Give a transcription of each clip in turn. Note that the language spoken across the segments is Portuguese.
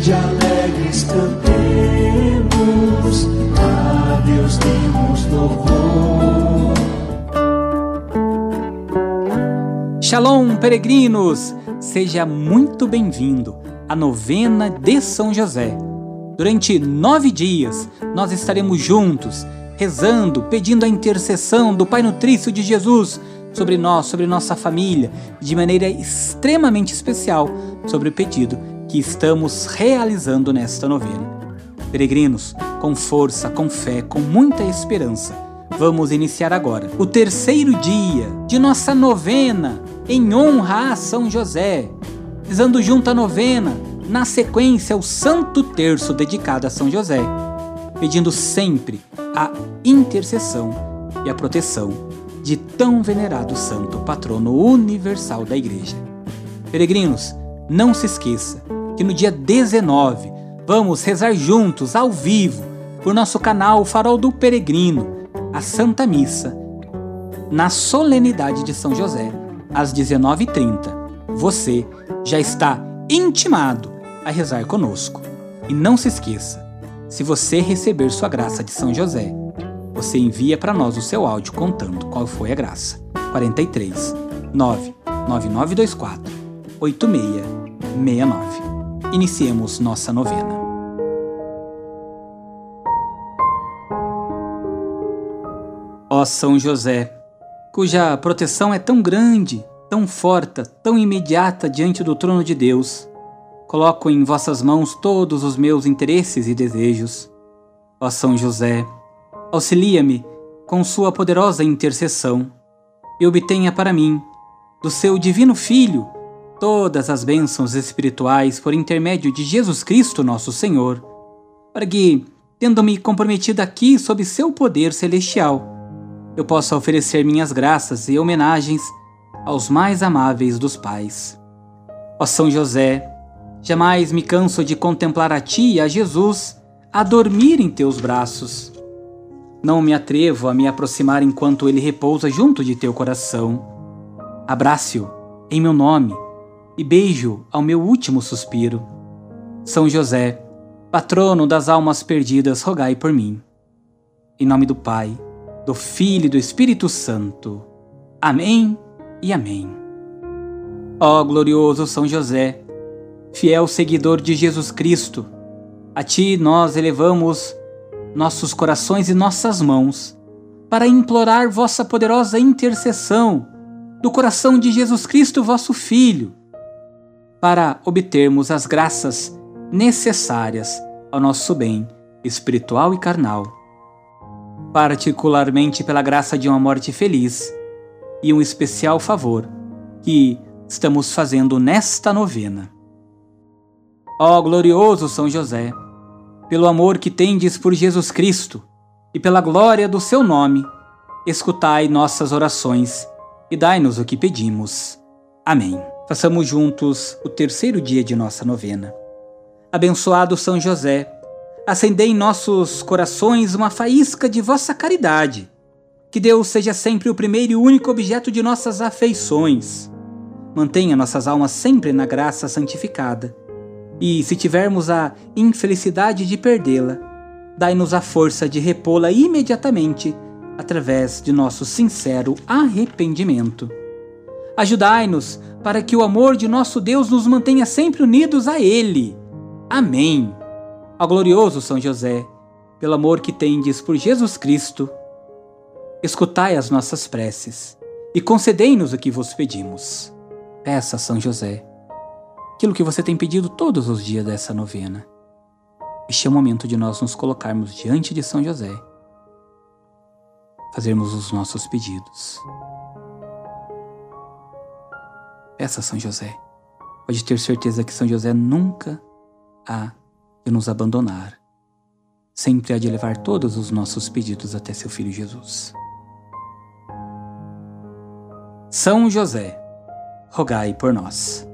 de alegres cantemos, a Deus demos louvor. Shalom, peregrinos! Seja muito bem-vindo à novena de São José. Durante nove dias, nós estaremos juntos, rezando, pedindo a intercessão do Pai Nutrício de Jesus sobre nós, sobre nossa família, de maneira extremamente especial sobre o pedido que estamos realizando nesta novena. Peregrinos, com força, com fé, com muita esperança, vamos iniciar agora o terceiro dia de nossa novena em honra a São José, rezando junto a novena, na sequência o Santo Terço dedicado a São José, pedindo sempre a intercessão e a proteção de tão venerado santo patrono universal da Igreja. Peregrinos, não se esqueça que no dia 19 vamos rezar juntos, ao vivo, por nosso canal Farol do Peregrino, a Santa Missa, na solenidade de São José, às 19h30. Você já está intimado a rezar conosco. E não se esqueça, se você receber sua graça de São José, você envia para nós o seu áudio contando qual foi a graça. 43 99924 8669 iniciemos nossa novena. Ó São José, cuja proteção é tão grande, tão forte, tão imediata diante do trono de Deus, coloco em vossas mãos todos os meus interesses e desejos. Ó São José, auxilia-me com sua poderosa intercessão e obtenha para mim, do seu divino Filho, todas as bênçãos espirituais por intermédio de Jesus Cristo, nosso Senhor, para que, tendo-me comprometido aqui sob seu poder celestial, eu possa oferecer minhas graças e homenagens aos mais amáveis dos pais. Ó São José, jamais me canso de contemplar a ti e a Jesus a dormir em teus braços. Não me atrevo a me aproximar enquanto ele repousa junto de teu coração. Abrace-o em meu nome e beijo ao meu último suspiro. São José, patrono das almas perdidas, rogai por mim. Em nome do Pai, do Filho e do Espírito Santo. Amém e amém. Ó glorioso São José, fiel seguidor de Jesus Cristo, a ti nós elevamos nossos corações e nossas mãos para implorar vossa poderosa intercessão do coração de Jesus Cristo, vosso Filho para obtermos as graças necessárias ao nosso bem espiritual e carnal, particularmente pela graça de uma morte feliz e um especial favor que estamos fazendo nesta novena. Ó glorioso São José, pelo amor que tendes por Jesus Cristo e pela glória do seu nome, escutai nossas orações e dai-nos o que pedimos. Amém. Façamos juntos o terceiro dia de nossa novena. Abençoado São José, acendei em nossos corações uma faísca de vossa caridade. Que Deus seja sempre o primeiro e único objeto de nossas afeições. Mantenha nossas almas sempre na graça santificada. E, se tivermos a infelicidade de perdê-la, dai-nos a força de repô-la imediatamente através de nosso sincero arrependimento. Ajudai-nos para que o amor de nosso Deus nos mantenha sempre unidos a Ele. Amém. Ao glorioso São José, pelo amor que tendes por Jesus Cristo, escutai as nossas preces e concedei-nos o que vos pedimos. Peça, São José, aquilo que você tem pedido todos os dias dessa novena. Este é o momento de nós nos colocarmos diante de São José, fazermos os nossos pedidos. Peça a São José. Pode ter certeza que São José nunca há de nos abandonar. Sempre há de levar todos os nossos pedidos até seu Filho Jesus. São José, rogai por nós.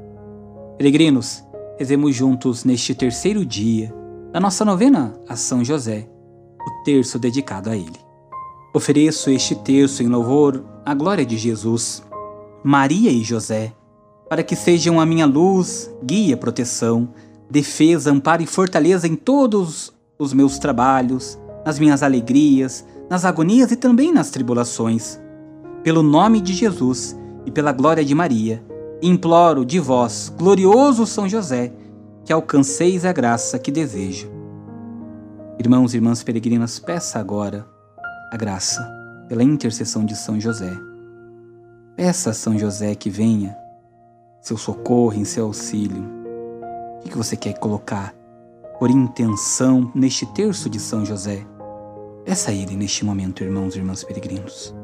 Peregrinos, rezemos juntos neste terceiro dia da nossa novena a São José, o terço dedicado a ele. Ofereço este terço em louvor à glória de Jesus, Maria e José para que sejam a minha luz, guia, proteção, defesa, amparo e fortaleza em todos os meus trabalhos, nas minhas alegrias, nas agonias e também nas tribulações. Pelo nome de Jesus e pela glória de Maria, imploro de vós, glorioso São José, que alcanceis a graça que desejo. Irmãos e irmãs peregrinas, peça agora a graça pela intercessão de São José. Peça a São José que venha, seu socorro, em seu auxílio. O que você quer colocar por intenção neste terço de São José? Peça a Ele neste momento, irmãos e irmãs peregrinos.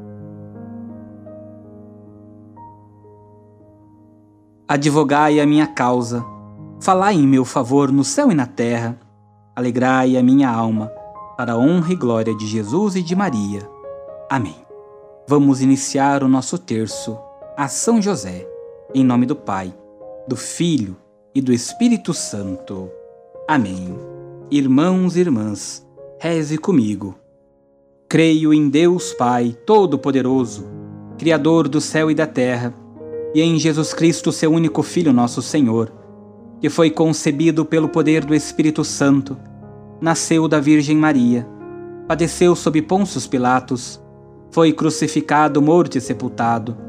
Advogai a minha causa, falai em meu favor no céu e na terra, alegrai a minha alma, para a honra e glória de Jesus e de Maria. Amém. Vamos iniciar o nosso terço a São José, em nome do Pai, do Filho e do Espírito Santo. Amém. Irmãos e irmãs, reze comigo. Creio em Deus Pai Todo-Poderoso, Criador do céu e da terra, e em Jesus Cristo, seu único Filho, nosso Senhor, que foi concebido pelo poder do Espírito Santo, nasceu da Virgem Maria, padeceu sob Pôncio Pilatos, foi crucificado, morto e sepultado,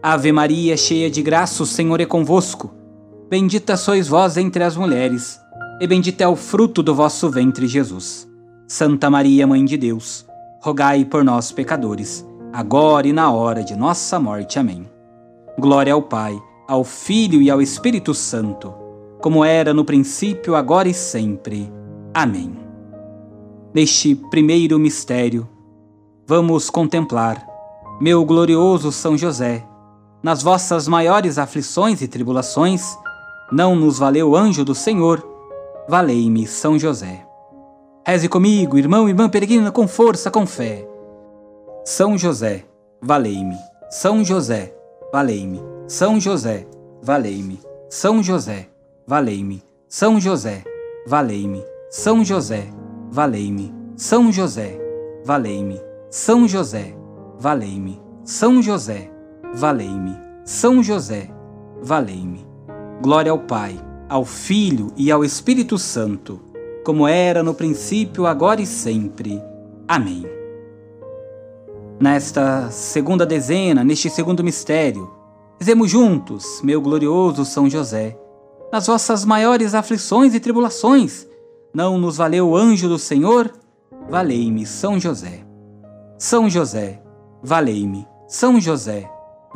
Ave Maria, cheia de graça, o Senhor é convosco. Bendita sois vós entre as mulheres, e bendito é o fruto do vosso ventre, Jesus. Santa Maria, Mãe de Deus, rogai por nós, pecadores, agora e na hora de nossa morte. Amém. Glória ao Pai, ao Filho e ao Espírito Santo, como era no princípio, agora e sempre. Amém. Neste primeiro mistério, vamos contemplar, meu glorioso São José, nas vossas maiores aflições e tribulações, não nos valeu o anjo do Senhor, valei-me São José. Reze comigo, irmão e irmã peregrina, com força, com fé. São José, valei-me. São José, valei-me. São José, valei-me. São José, valei-me. São José, valei-me. São José, valei-me. São José, valei-me. São José, valei-me. São José, valei-me. São José, valei-me. Glória ao Pai, ao Filho e ao Espírito Santo como era no princípio, agora e sempre. Amém. Nesta segunda dezena, neste segundo mistério, dizemos juntos, meu glorioso São José, nas vossas maiores aflições e tribulações, não nos valeu o anjo do Senhor? Valei-me, São José. São José, valei-me. São José,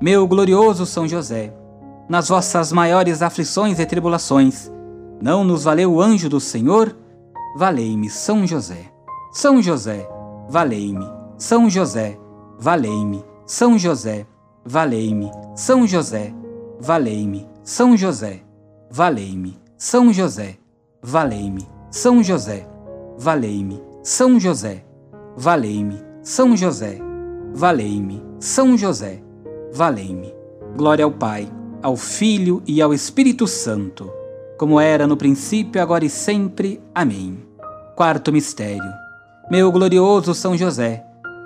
meu glorioso São José, nas vossas maiores aflições e tribulações, não nos valeu o anjo do Senhor? valei-me São José. São José, valei-me. São José, valei-me. São José, valei-me. São José, valei-me. São José, valei-me. São José, valei-me. São José, valei-me. São José, valei-me. São José, valei-me. São José, valei-me. Glória ao Pai, ao Filho e ao Espírito Santo, como era no princípio, agora e sempre. Amém. Quarto mistério. Meu glorioso São José,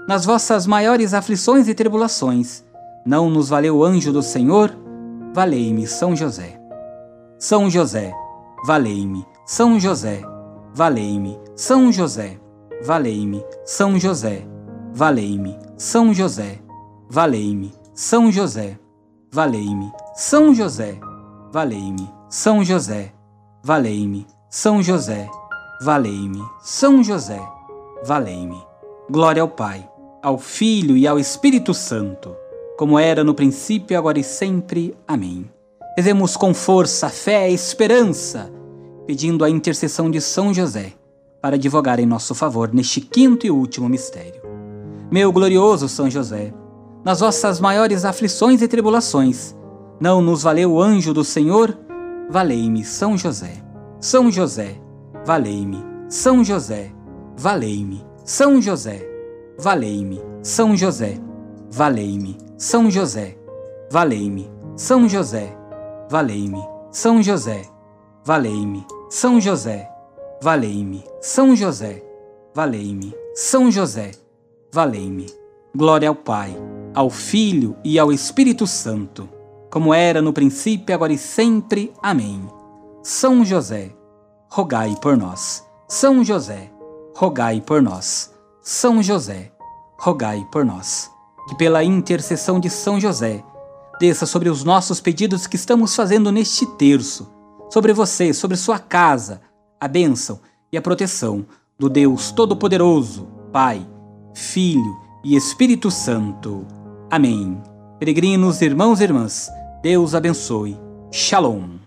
nas vossas maiores aflições e tribulações, não nos valeu o anjo do Senhor? Valei-me, São José. São José, valei-me. São José, valei-me. São José, valei-me. São José, valei-me. São José, valei-me. São José, valei-me. São José, valei-me. São José, valei-me. São José, valei-me. São José, valei-me. Glória ao Pai, ao Filho e ao Espírito Santo, como era no princípio, agora e sempre. Amém. Rezemos com força, fé e esperança, pedindo a intercessão de São José para advogar em nosso favor neste quinto e último mistério. Meu glorioso São José, nas vossas maiores aflições e tribulações, não nos valeu o anjo do Senhor? Valei-me, São José. São José, valei-me. São José, valei-me. São José, valei-me. São José, valei-me. São José, valei-me. São José, valei-me. São José, valei-me. São José, valei-me. São José, valei-me. São José, valei-me. Glória ao Pai, ao Filho e ao Espírito Santo, como era no princípio, agora e sempre. Amém. São José, rogai por nós. São José, rogai por nós. São José, rogai por nós. Que pela intercessão de São José, desça sobre os nossos pedidos que estamos fazendo neste terço, sobre você, sobre sua casa, a bênção e a proteção do Deus Todo-Poderoso, Pai, Filho e Espírito Santo. Amém. Peregrinos, irmãos e irmãs, Deus abençoe. Shalom.